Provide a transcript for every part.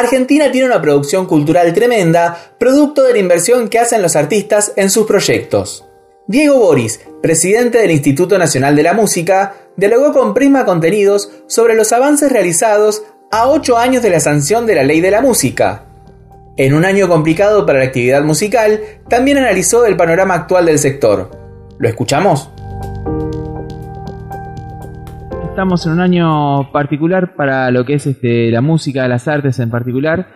Argentina tiene una producción cultural tremenda, producto de la inversión que hacen los artistas en sus proyectos. Diego Boris, presidente del Instituto Nacional de la Música, dialogó con Prisma Contenidos sobre los avances realizados a ocho años de la sanción de la ley de la música. En un año complicado para la actividad musical, también analizó el panorama actual del sector. ¿Lo escuchamos? Estamos en un año particular para lo que es este, la música, las artes en particular,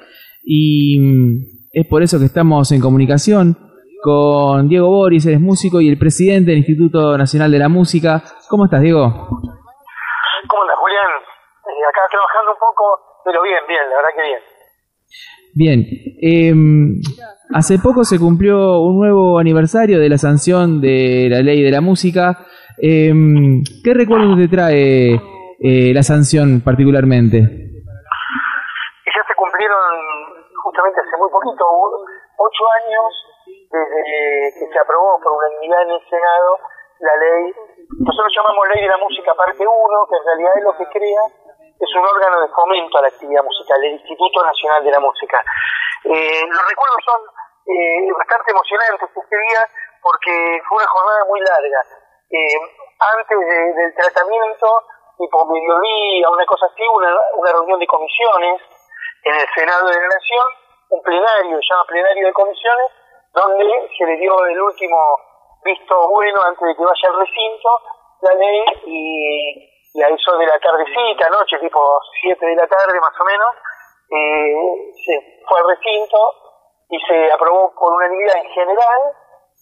y mm, es por eso que estamos en comunicación con Diego Boris, es músico y el presidente del Instituto Nacional de la Música. ¿Cómo estás, Diego? ¿Cómo andas, Julián? Eh, acá trabajando un poco, pero bien, bien, la verdad que bien. Bien, eh, hace poco se cumplió un nuevo aniversario de la sanción de la ley de la música. Eh, ¿Qué recuerdos te trae eh, la sanción particularmente? Y ya se cumplieron justamente hace muy poquito, ocho años desde que se aprobó por unanimidad en el Senado la ley, nosotros llamamos Ley de la Música Parte 1, que en realidad es lo que crea, es un órgano de fomento a la actividad musical, el Instituto Nacional de la Música. Eh, los recuerdos son eh, bastante emocionantes este día porque fue una jornada muy larga. Antes del tratamiento, tipo mediodía, una cosa así, una, reunión de comisiones en el Senado de la Nación, un plenario, se llama plenario de comisiones, donde se le dio el último visto bueno antes de que vaya al recinto la ley y, a eso de la tardecita, noche, tipo 7 de la tarde más o menos, eh, se fue al recinto y se aprobó por unanimidad en general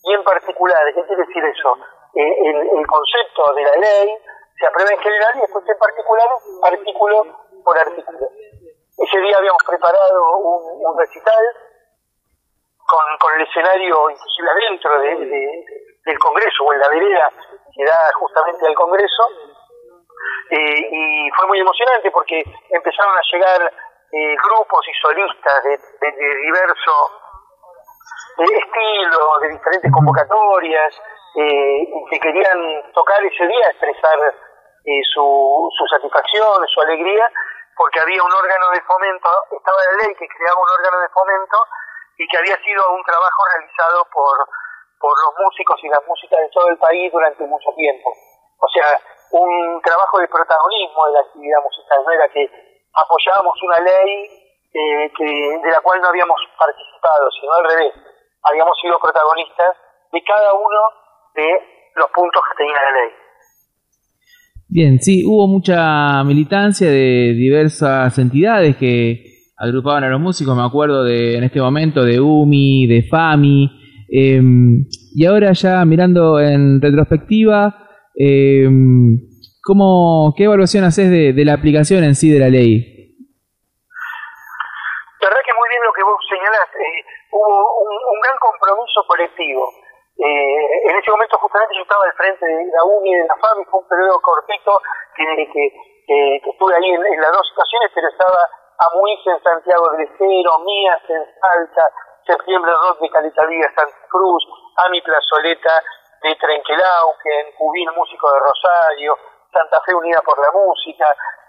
y en particular. ¿Qué quiere decir eso? Eh, el, concepto de la ley se aprueba en general y después en particular, artículo por artículo. Ese día habíamos preparado un recital con, el escenario inclusive adentro del Congreso o en la vereda que da justamente al Congreso. Eh, y fue muy emocionante porque empezaron a llegar eh, grupos y solistas de, de, diversos estilos, de diferentes convocatorias, eh, que querían tocar ese día, expresar su, su satisfacción, su alegría, porque había un órgano de fomento, estaba la ley que creaba un órgano de fomento y que había sido un trabajo realizado por, por los músicos y las músicas de todo el país durante mucho tiempo. O sea, un trabajo de protagonismo de la actividad musical, no era que apoyábamos una ley eh, que, de la cual no habíamos participado, sino al revés, habíamos sido protagonistas de cada uno de los puntos que tenía la ley. Bien, sí, hubo mucha militancia de diversas entidades que agrupaban a los músicos, me acuerdo de en este momento de UMI, de FAMI, em, y ahora ya mirando en retrospectiva, eh, ¿cómo, ¿qué evaluación haces de, la aplicación en sí de la ley? La verdad que muy bien lo que vos señalás, eh, hubo un, gran colectivo. Eh, en ese momento justamente yo estaba al frente de la UMI y de la FAMI, fue un periodo cortito que, que, estuve ahí en, las dos situaciones, pero estaba Amuís en Santiago del Estero, Mías en Salta, Septiembre Rock de Caleta Santa Cruz, Ami Plazoleta de Trenquelauquen, Cubín Músico de Rosario, Santa Fe Unida por la Música,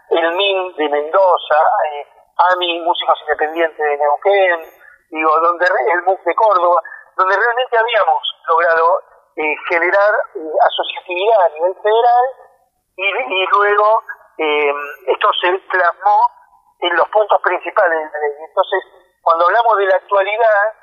El MIN de Mendoza, eh, AMI Músicos Independientes de Neuquén, digo, donde el MUC de Córdoba, donde realmente habíamos logrado eh, generar eh, asociatividad a nivel federal y, y luego esto se plasmó en los puntos principales de la ley. Entonces, cuando hablamos de la actualidad,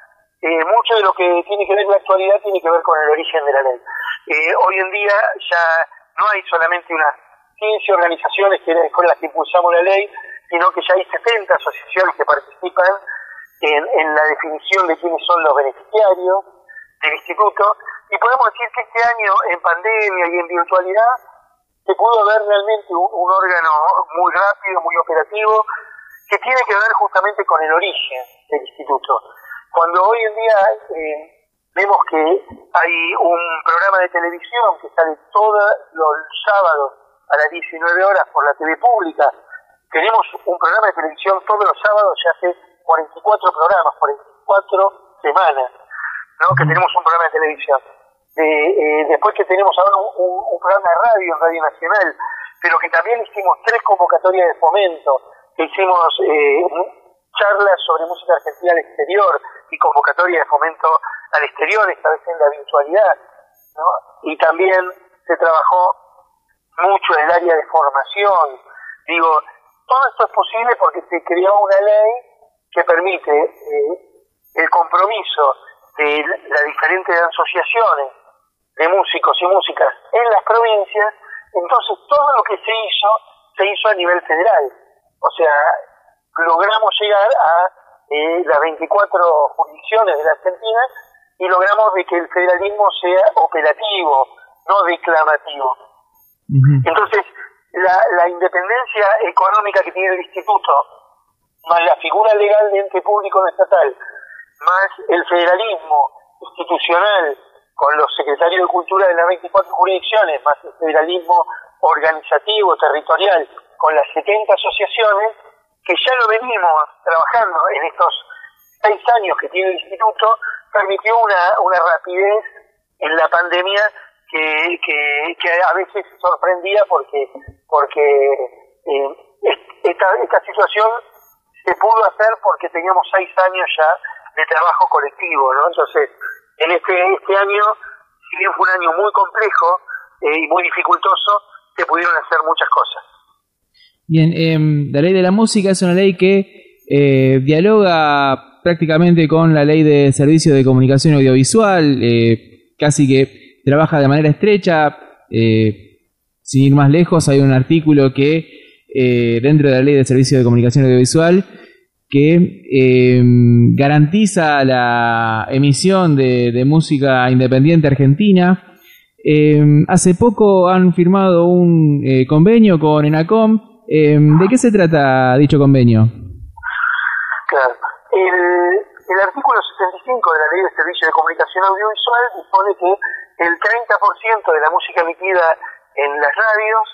eh, mucho de lo que tiene que ver la actualidad tiene que ver con el origen de la ley. Eh, hoy en día ya no hay solamente unas 15 organizaciones que, con las que impulsamos la ley, sino que ya hay 70 asociaciones que participan en, en la definición de quiénes son los beneficiarios del instituto. Y podemos decir que este año, en pandemia y en virtualidad, se pudo ver realmente un órgano muy rápido, muy operativo, que tiene que ver justamente con el origen del instituto. Cuando hoy en día eh, vemos que hay un programa de televisión que sale todos los sábados a las 19 horas por la TV pública, tenemos un programa de televisión todos los sábados, ya hace 44 programas, 44 semanas, ¿no? que tenemos un programa de televisión. Eh, después que tenemos ahora un, programa de radio, Radio Nacional, pero que también hicimos tres convocatorias de fomento, hicimos eh, charlas sobre música argentina al exterior y convocatoria de fomento al exterior, esta vez en la virtualidad. ¿no? Y también se trabajó mucho en el área de formación. Digo, todo esto es posible porque se creó una ley que permite eh, el compromiso de las diferentes asociaciones de músicos y músicas en las provincias, entonces todo lo que se hizo, se hizo a nivel federal. O sea, logramos llegar a eh, las 24 jurisdicciones de la Argentina y logramos de que el federalismo sea operativo, no declamativo. Entonces, la, la independencia económica que tiene el instituto, más la figura legal de ente público estatal, más el federalismo institucional con los secretarios de cultura de las 24 jurisdicciones, más el federalismo organizativo, territorial, con las 70 asociaciones, que ya lo venimos trabajando en estos seis años que tiene el instituto, permitió una, una rapidez en la pandemia que, que, a veces sorprendía porque, porque eh, esta, esta situación se pudo hacer porque teníamos seis años ya de trabajo colectivo, ¿no? Entonces, en este, este año, si bien fue un año muy complejo eh, y muy dificultoso, se pudieron hacer muchas cosas. Bien, em, la ley de la música es una ley que eh, dialoga prácticamente con la ley de servicio de comunicación audiovisual, eh, casi que trabaja de manera estrecha. sin ir más lejos, hay un artículo que dentro de la ley de servicio de comunicación audiovisual que em, garantiza la emisión de, música independiente argentina. Em, hace poco han firmado un eh, convenio con ENACOM. ¿De qué se trata dicho convenio? Claro. El, artículo 75 de la Ley de Servicio de Comunicación Audiovisual dispone que el 30% de la música emitida en las radios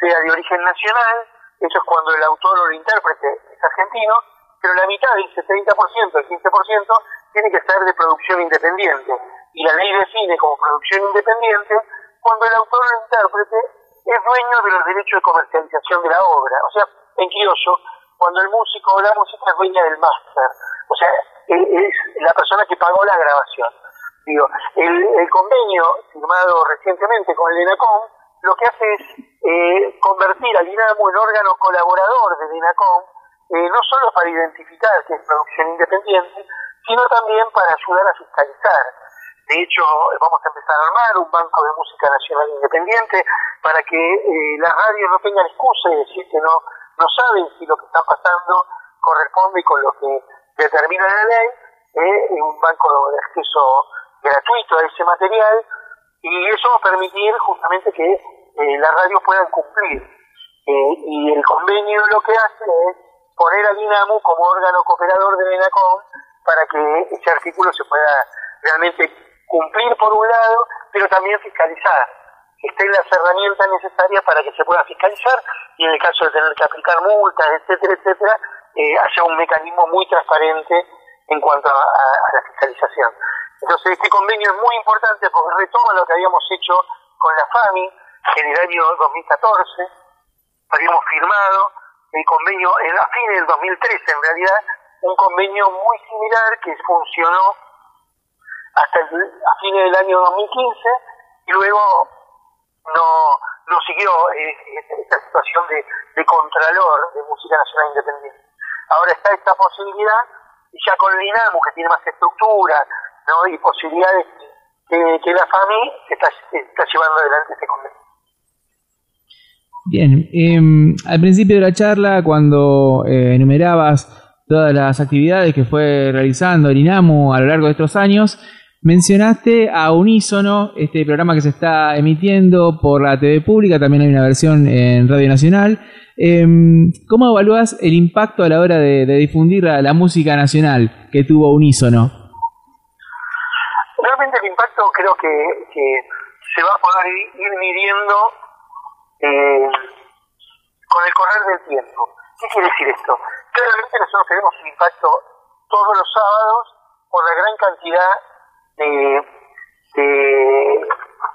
sea de origen nacional, eso es cuando el autor o el intérprete es argentino, pero la mitad, dice 30%, el 15%, tiene que ser de producción independiente. Y la ley define como producción independiente cuando el autor o el intérprete es dueño de los derechos de comercialización de la obra. O sea, en criollo, cuando el músico o la música es dueña del máster. O sea, es la persona que pagó la grabación. Digo, el, convenio firmado recientemente con el ENACOM lo que hace es eh, convertir al INAMU en órgano colaborador del ENACOM eh, no solo para identificar que es producción independiente, sino también para ayudar a fiscalizar. De hecho, vamos a empezar a armar un banco de música nacional independiente para que eh, las radios no tengan excusa y decir que no, no saben si lo que está pasando corresponde con lo que determina la ley, eh, un banco de acceso gratuito a ese material, y eso va a permitir justamente que eh, las radios puedan cumplir. y el convenio lo que hace es poner a Dinamo como órgano cooperador de ENACOM para que ese artículo se pueda realmente cumplir por un lado, pero también fiscalizar, estén las herramientas necesarias para que se pueda fiscalizar y en el caso de tener que aplicar multas, etcétera, etcétera, eh, haya un mecanismo muy transparente en cuanto a, la fiscalización. Entonces este convenio es muy importante porque retoma lo que habíamos hecho con la FAMI en el año 2014, habíamos firmado el convenio en a fines del 2013 en realidad, un convenio muy similar que funcionó hasta a fines del año 2015 y luego no, no siguió eh, esta situación de, de contralor de música nacional independiente. Ahora está esta posibilidad y ya con el que tiene más estructura ¿no? y posibilidades que, la FAMI está, está llevando adelante este convenio. Bien, em, al principio de la charla, cuando eh, enumerabas todas las actividades que fue realizando el INAMU a lo largo de estos años, mencionaste a Unísono, este programa que se está emitiendo por la TV pública, también hay una versión en Radio Nacional. Em, ¿Cómo evalúas el impacto a la hora de, difundir la, música nacional que tuvo Unísono? Realmente el impacto creo que, se va a poder ir midiendo eh, con el correr del tiempo. ¿Qué quiere decir esto? Claramente nosotros tenemos un impacto todos los sábados por la gran cantidad de,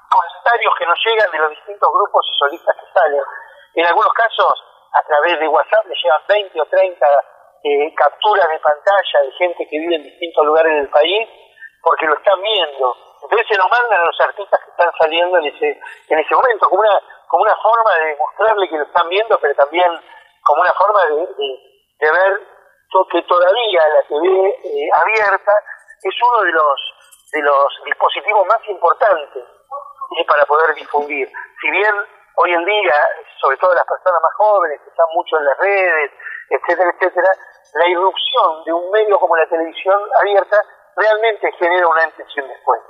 comentarios que nos llegan de los distintos grupos y solistas que salen. En algunos casos, a través de WhatsApp, le llegan 20 o 30 eh, capturas de pantalla de gente que vive en distintos lugares del país porque lo están viendo. Entonces se lo mandan a los artistas que están saliendo en ese, en ese momento, como una, como una forma de mostrarle que lo están viendo, pero también como una forma de, de, ver que todavía la TV eh, abierta es uno de los, de los dispositivos más importantes para poder difundir. Si bien hoy en día, sobre todo las personas más jóvenes que están mucho en las redes, etcétera, etcétera, la irrupción de un medio como la televisión abierta realmente genera una antes después.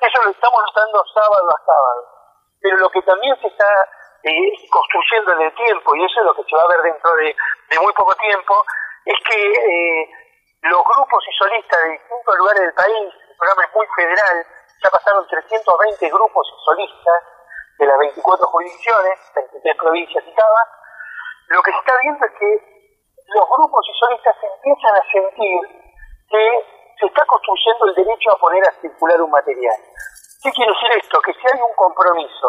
Eso lo estamos notando sábado a sábado. Pero lo que también se está eh, construyendo en el tiempo, y eso es lo que se va a ver dentro de, muy poco tiempo, es que eh, los grupos y solistas de distintos lugares del país, el programa es muy federal, ya pasaron 320 grupos y solistas de las 24 jurisdicciones, 23 provincias y cada, lo que se está viendo es que los grupos y solistas empiezan a sentir que se está construyendo el derecho a poner a circular un material. ¿Qué quiere decir esto? Que si hay un compromiso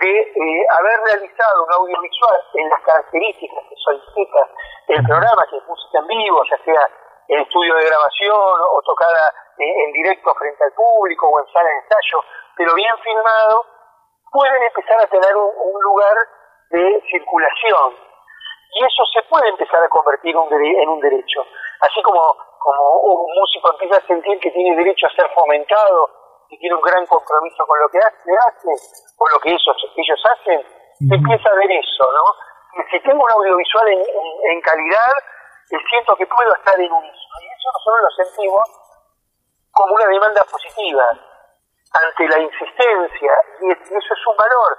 de eh, haber realizado un audiovisual en las características que solicita el programa, que es música en vivo, ya sea en estudio de grabación o tocada en directo frente al público o en sala de ensayo, pero bien filmado, pueden empezar a tener un, lugar de circulación. Y eso se puede empezar a convertir en un derecho. Así como, como un músico empieza a sentir que tiene derecho a ser fomentado y tiene un gran compromiso con lo que hace, hace o lo que ellos, ellos hacen, empieza a ver eso, ¿no? si tengo un audiovisual en, en, calidad, siento que puedo estar en unísono. Y eso nosotros lo sentimos como una demanda positiva ante la insistencia, y eso es un valor.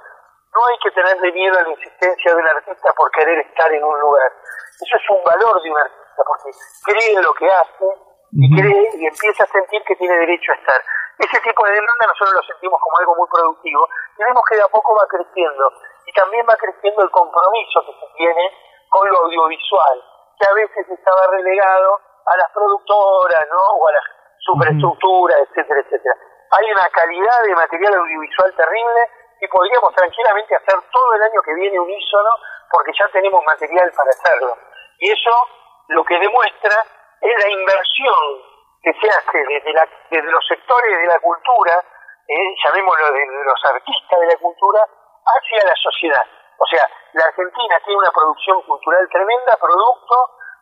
No hay que tenerle miedo a la insistencia de un artista por querer estar en un lugar. Eso es un valor de un artista, porque cree en lo que hace y cree y empieza a sentir que tiene derecho a estar. Ese tipo de demanda nosotros lo sentimos como algo muy productivo y vemos que de a poco va creciendo. Y también va creciendo el compromiso que se tiene con lo audiovisual, que a veces estaba relegado a las productoras, ¿no? O a las superestructuras, etcétera, etcétera. Hay una calidad de material audiovisual terrible y podríamos tranquilamente hacer todo el año que viene unísono porque ya tenemos material para hacerlo. Y eso lo que demuestra es la inversión que se hace desde, la, desde los sectores de la cultura, eh, llamémoslo de los artistas de la cultura, hacia la sociedad. O sea, la Argentina tiene una producción cultural tremenda, producto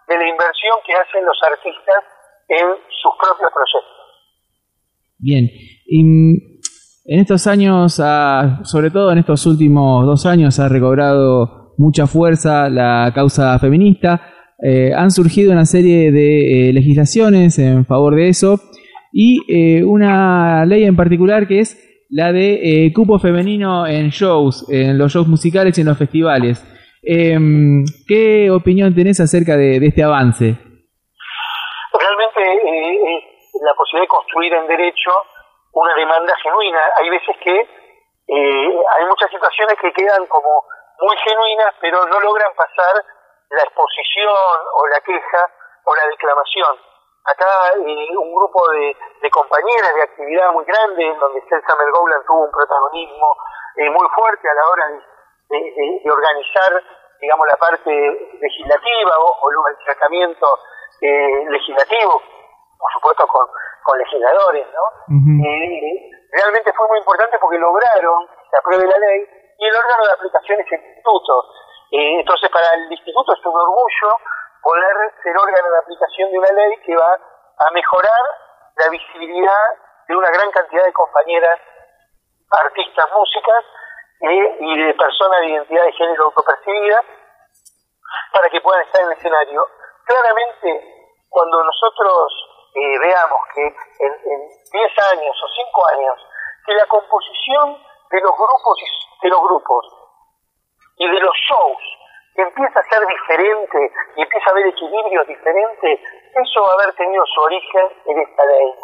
de la inversión que hacen los artistas en sus propios proyectos. Bien, y en estos años, sobre todo en estos últimos dos años, ha recobrado mucha fuerza la causa feminista. Eh, han surgido una serie de eh, legislaciones en favor de eso y eh, una ley en particular que es la de cupo femenino en shows, en los shows musicales y en los festivales. Em, ¿Qué opinión tenés acerca de, este avance? Realmente eh, la posibilidad de construir en derecho una demanda genuina. Hay veces que eh, hay muchas situaciones que quedan como muy genuinas, pero no logran pasar la exposición o la queja o la declamación. Acá eh, un grupo de, compañeras de actividad muy grande, en donde Celsa Mergoulan tuvo un protagonismo muy fuerte a la hora de de, organizar, digamos, la parte legislativa o, el tratamiento eh, legislativo, por supuesto con, con legisladores, ¿no? realmente fue muy importante porque lograron que se apruebe la ley y el órgano de aplicación es el instituto. Eh, entonces, para el instituto es un orgullo poder ser órgano de aplicación de una ley que va a mejorar la visibilidad de una gran cantidad de compañeras artistas, músicas, y de personas de identidad de género autopercibida para que puedan estar en el escenario. Claramente, cuando nosotros eh, veamos que en, en 10 años o 5 años, que la composición de los grupos de los grupos y de los shows empieza a ser diferente y empieza a haber equilibrios diferentes, eso va a haber tenido su origen en esta ley.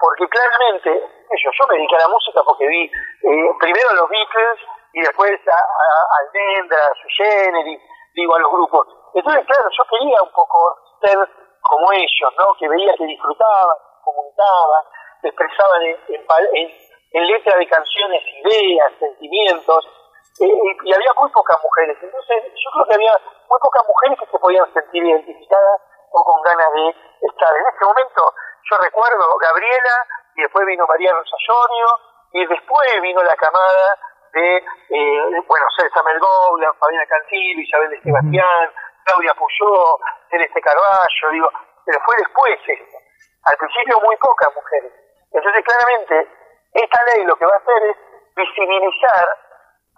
Porque claramente, yo, yo me dediqué a la música porque vi eh, primero a los Beatles y después a, a Almendra, a su Generis, digo, a los grupos. Entonces, claro, yo quería un poco ser como ellos, ¿no? Que veía que disfrutaban, comunicaban, expresaban en, en, en, letra de canciones ideas, sentimientos, eh, y, había muy pocas mujeres. Entonces, yo creo que había muy pocas mujeres que se podían sentir identificadas o con ganas de estar. En ese momento, yo recuerdo Gabriela, y después vino María Rosa y después vino la camada de, eh, bueno, César Melgoulan, Fabiana Cantillo, Isabel de Sebastián, Claudia Puyó, Celeste Carballo, digo, pero fue después esto. Al principio muy pocas mujeres. Entonces, claramente, esta ley lo que va a hacer es visibilizar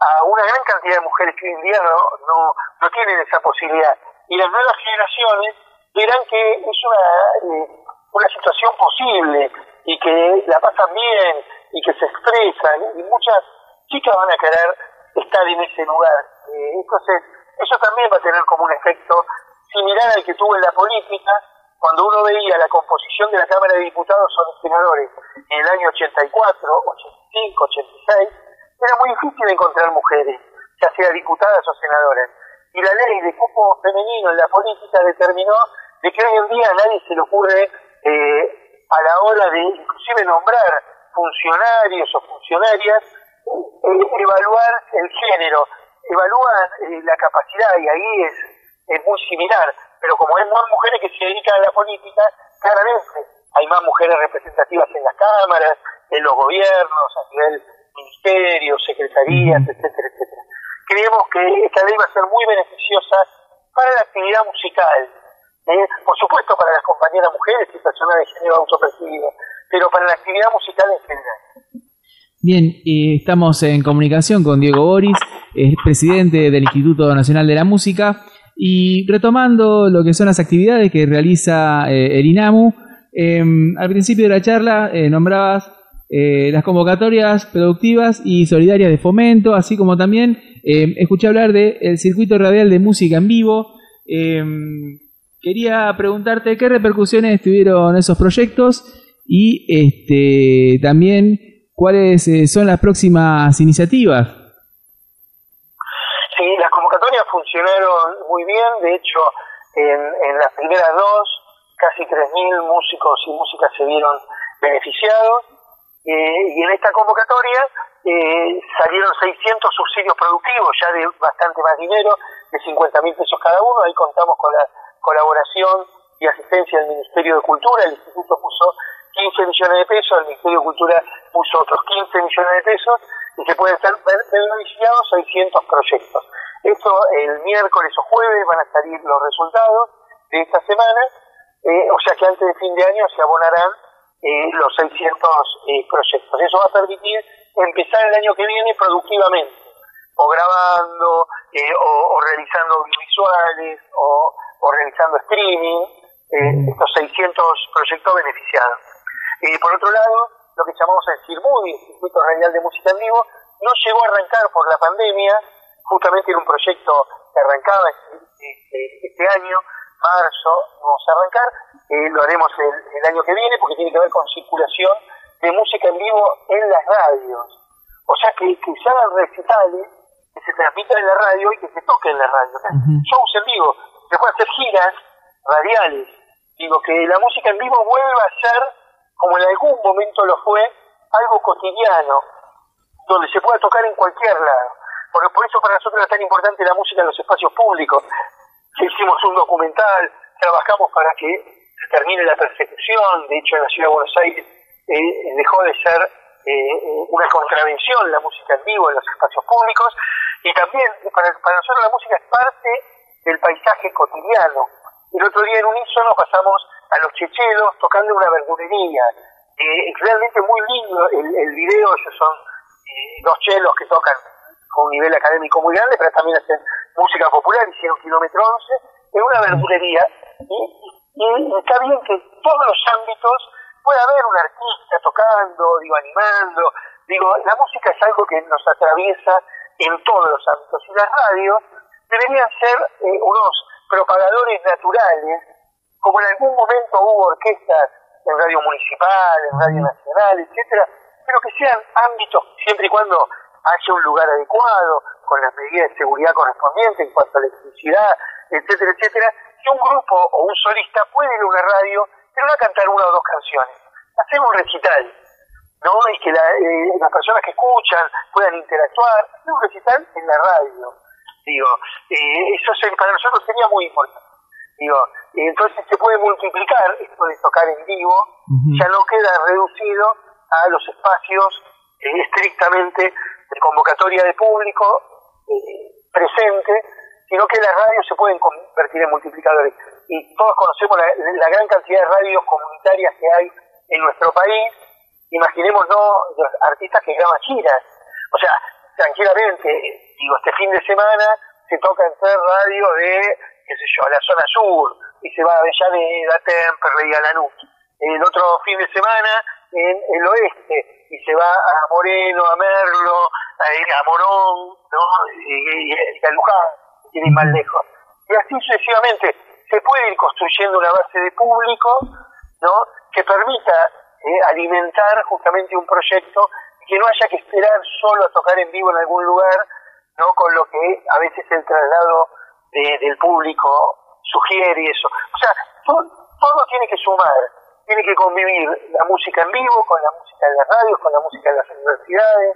a una gran cantidad de mujeres que hoy en día no, no, no tienen esa posibilidad. Y las nuevas generaciones verán que es una, eh, una situación posible y que la pasan bien y que se expresan y muchas chicas van a querer estar en ese lugar. Eh, entonces, eso también va a tener como un efecto similar al que tuvo en la política, cuando uno veía la composición de la Cámara de Diputados o de senadores en el año 84, 85, 86, era muy difícil encontrar mujeres, ya sea diputadas o senadoras. Y la ley de cupo femenino en la política determinó de que hoy en día a nadie se le ocurre eh, a la hora de inclusive nombrar funcionarios o funcionarias, eh, evaluar el género, evaluar eh, la capacidad y ahí es, es muy similar, pero como hay más mujeres que se dedican a la política, claramente hay más mujeres representativas en las cámaras, en los gobiernos, a nivel ministerios, secretarías, etcétera, etcétera. Creemos que esta ley va a ser muy beneficiosa para la actividad musical, ¿eh? por supuesto para las compañeras mujeres y personas de género autopercibido, pero para la actividad musical en general. Bien, y estamos en comunicación con Diego Boris, es presidente del Instituto Nacional de la Música, y retomando lo que son las actividades que realiza eh, el INAMU, em, al principio de la charla eh, nombrabas eh, las convocatorias productivas y solidarias de fomento, así como también escuché hablar del circuito radial de música en vivo. Em, quería preguntarte qué repercusiones tuvieron esos proyectos y este, también cuáles son las próximas iniciativas. Funcionaron muy bien, de hecho en, las primeras dos casi 3.000 músicos y músicas se vieron beneficiados eh, y en esta convocatoria eh, salieron 600 subsidios productivos, ya de bastante más dinero, de 50 mil pesos cada uno, ahí contamos con la colaboración y asistencia del Ministerio de Cultura, el Instituto puso 15 millones de pesos, el Ministerio de Cultura puso otros 15 millones de pesos y se pueden ser beneficiados 600 proyectos. Esto el miércoles o jueves van a salir los resultados de esta semana, eh, o sea que antes de fin de año se abonarán eh, los 600 eh, proyectos. Eso va a permitir empezar el año que viene productivamente, o grabando, o, realizando audiovisuales, o, realizando streaming, estos 600 proyectos beneficiados. por otro lado, lo que llamamos el CIRMUDI, Circuito Radial de Música en Vivo, no llegó a arrancar por la pandemia, justamente era un proyecto que arrancaba este, este año, marzo, vamos a arrancar, eh, lo haremos el, año que viene porque tiene que ver con circulación de música en vivo en las radios. O sea, que, que se hagan recitales, que se transmitan en la radio y que se toquen en la radio. Shows en vivo, se pueden hacer giras radiales. Digo, que la música en vivo vuelva a ser, como en algún momento lo fue, algo cotidiano, donde se pueda tocar en cualquier lado. Por, por eso para nosotros es tan importante la música en los espacios públicos. Hicimos un documental, trabajamos para que termine la persecución, de hecho en la ciudad de Buenos Aires eh, dejó de ser eh, una contravención la música en vivo en los espacios públicos y también para, para nosotros la música es parte del paisaje cotidiano. El otro día en un nos pasamos a los chechelos tocando una verdurería. Eh, es realmente muy lindo el, el video, ellos son dos chelos que tocan con un nivel académico muy grande, pero también hacen música popular, hicieron kilómetro 11, en una verdurería. Y, está bien que en todos los ámbitos pueda haber un artista tocando, digo, animando. Digo, la música es algo que nos atraviesa en todos los ámbitos. Y las radios deberían ser eh, unos propagadores naturales, como en algún momento hubo orquestas en radio municipal, en radio nacional, etcétera, pero que sean ámbitos siempre y cuando haya un lugar adecuado, con las medidas de seguridad correspondientes en cuanto a electricidad, etcétera, etcétera, que un grupo o un solista puede ir a una radio, pero no a cantar una o dos canciones, hacer un recital, ¿no? Y que eh, las personas que escuchan puedan interactuar, hacer un recital en la radio, digo, eh, eso para nosotros sería muy importante. Digo, entonces se puede multiplicar esto de tocar en vivo, ya no queda reducido a los espacios eh, estrictamente de convocatoria de público eh, presente, sino que las radios se pueden convertir en multiplicadores. Y todos conocemos la, gran cantidad de radios comunitarias que hay en nuestro país. Imaginémonos los artistas que graban giras. O sea, tranquilamente, digo, este fin de semana se toca en tres radios de, qué sé yo, la zona sur, y se va a Avellaneda, Temperley, a Lanús. El otro fin de semana en el oeste, y se va a Moreno, a Merlo, a, Morón, ¿no? y, a Luján, y más lejos. Y así sucesivamente se puede ir construyendo una base de público, ¿no? Que permita eh, alimentar justamente un proyecto que no haya que esperar solo a tocar en vivo en algún lugar, ¿no? Con lo que a veces el traslado del público sugiere y eso. O sea, todo, tiene que sumar, tiene que convivir la música en vivo con la música en las radios, con la música en las universidades,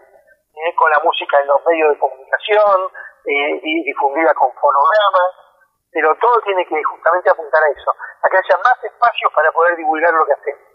¿eh? con la música en los medios de comunicación, eh, y difundida con fonogramas, pero todo tiene que justamente apuntar a eso, a que haya más espacios para poder divulgar lo que hacemos.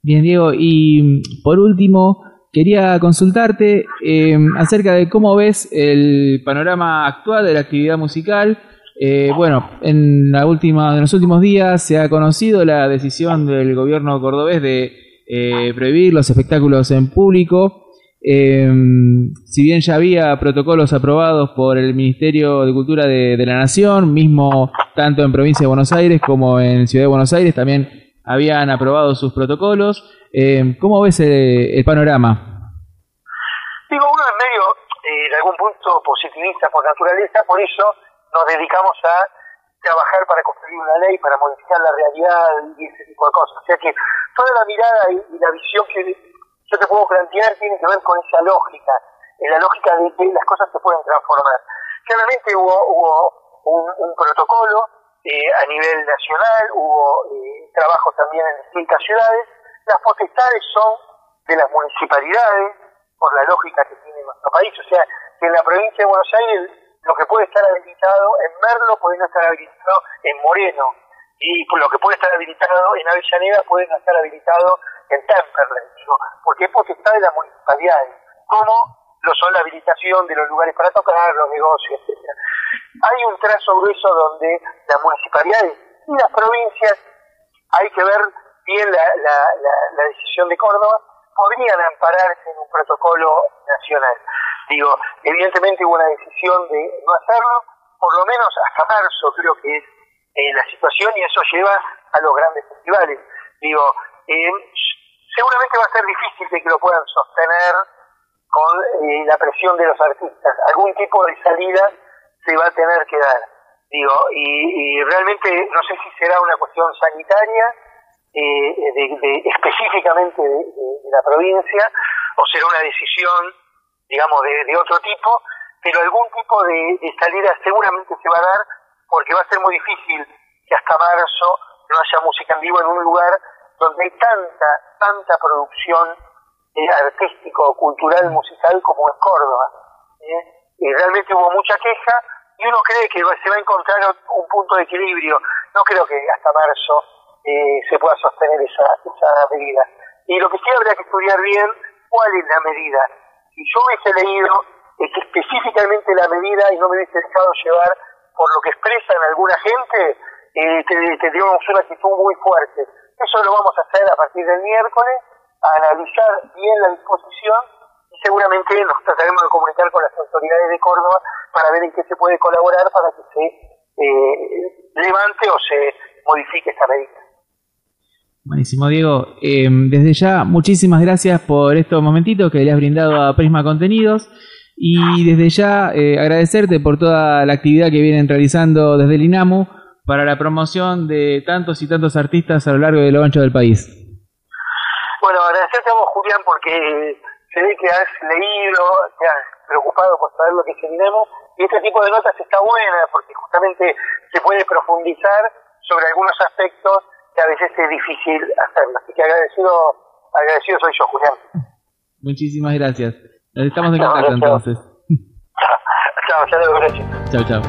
Bien, Diego, y por último, quería consultarte eh, acerca de cómo ves el panorama actual de la actividad musical. Eh, bueno, en, la última, en los últimos días se ha conocido la decisión del gobierno cordobés de eh, prohibir los espectáculos en público. si bien ya había protocolos aprobados por el Ministerio de Cultura de, la Nación, mismo tanto en provincia de Buenos Aires como en Ciudad de Buenos Aires, también habían aprobado sus protocolos. Eh, ¿Cómo ves el, panorama? Digo, uno es medio, eh, de algún punto, positivista por naturaleza, por eso nos dedicamos a trabajar para construir una ley, para modificar la realidad y ese tipo de cosas. O sea que toda la mirada y, la visión que yo te puedo plantear tiene que ver con esa lógica, en la lógica de que las cosas se pueden transformar. Claramente hubo, hubo un protocolo eh, a nivel nacional, hubo eh, trabajo también en distintas ciudades. Las potestades son de las municipalidades, por la lógica que tiene nuestro país. O sea, que en la provincia de Buenos Aires lo que puede estar habilitado en Merlo puede no estar habilitado en Moreno. Y lo que puede estar habilitado en Avellaneda puede no estar habilitado en Temperley, porque es potestad de las municipalidades. Como lo son la habilitación de los lugares para tocar, los negocios, etcétera. Hay un trazo grueso donde las municipalidades y las provincias, hay que ver bien la, la, decisión de Córdoba, podrían ampararse en un protocolo nacional. Digo, evidentemente hubo una decisión de no hacerlo, por lo menos hasta marzo creo que es eh, la situación y eso lleva a los grandes festivales. Digo, eh, seguramente va a ser difícil de que lo puedan sostener con eh, la presión de los artistas. Algún tipo de salida se va a tener que dar. Digo, y, realmente no sé si será una cuestión sanitaria, eh, de, específicamente de, la provincia, o será una decisión, digamos, de, otro tipo, pero algún tipo de, salida seguramente se va a dar, porque va a ser muy difícil que hasta marzo no haya música en vivo en un lugar donde hay tanta, tanta producción eh, artístico, cultural, musical como en Córdoba. ¿eh? Y realmente hubo mucha queja y uno cree que se va a encontrar un punto de equilibrio. No creo que hasta marzo eh, se pueda sostener esa, esa medida. Y lo que sí habría que estudiar bien, cuál es la medida. Si yo hubiese leído específicamente la medida y no me hubiese dejado llevar por lo que expresan alguna gente, eh, tendríamos una actitud muy fuerte. Eso lo vamos a hacer a partir del miércoles a analizar bien la disposición y seguramente nos trataremos de comunicar con las autoridades de Córdoba para ver en qué se puede colaborar para que se eh, levante o se modifique esta medida. Buenísimo, Diego. Eh, desde ya, muchísimas gracias por estos momentitos que le has brindado a Prisma Contenidos y desde ya eh, agradecerte por toda la actividad que vienen realizando desde el INAMU para la promoción de tantos y tantos artistas a lo largo y lo ancho del país. Bueno, agradecerte a vos, Julián, porque se ve que has leído, te has preocupado por saber lo que seguiremos, y este tipo de notas está buena, porque justamente se puede profundizar sobre algunos aspectos que a veces es difícil hacerlo. Así que agradecido, agradecido soy yo, Julián. Muchísimas gracias. Estamos en contacto entonces. Chao, chao, gracias. Chao, chao.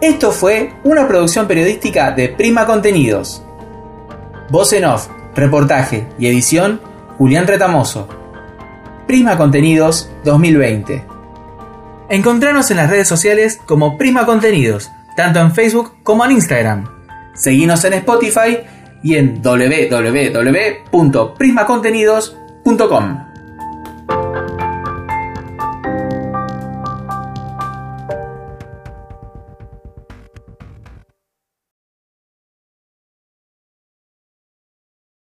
Esto fue una producción periodística de Prima Contenidos. Voz en off, reportaje y edición, Julián Retamoso. Prima Contenidos 2020. Encontranos en las redes sociales como Prima Contenidos, tanto en Facebook como en Instagram. Seguinos en Spotify y en www.prismacontenidos.com.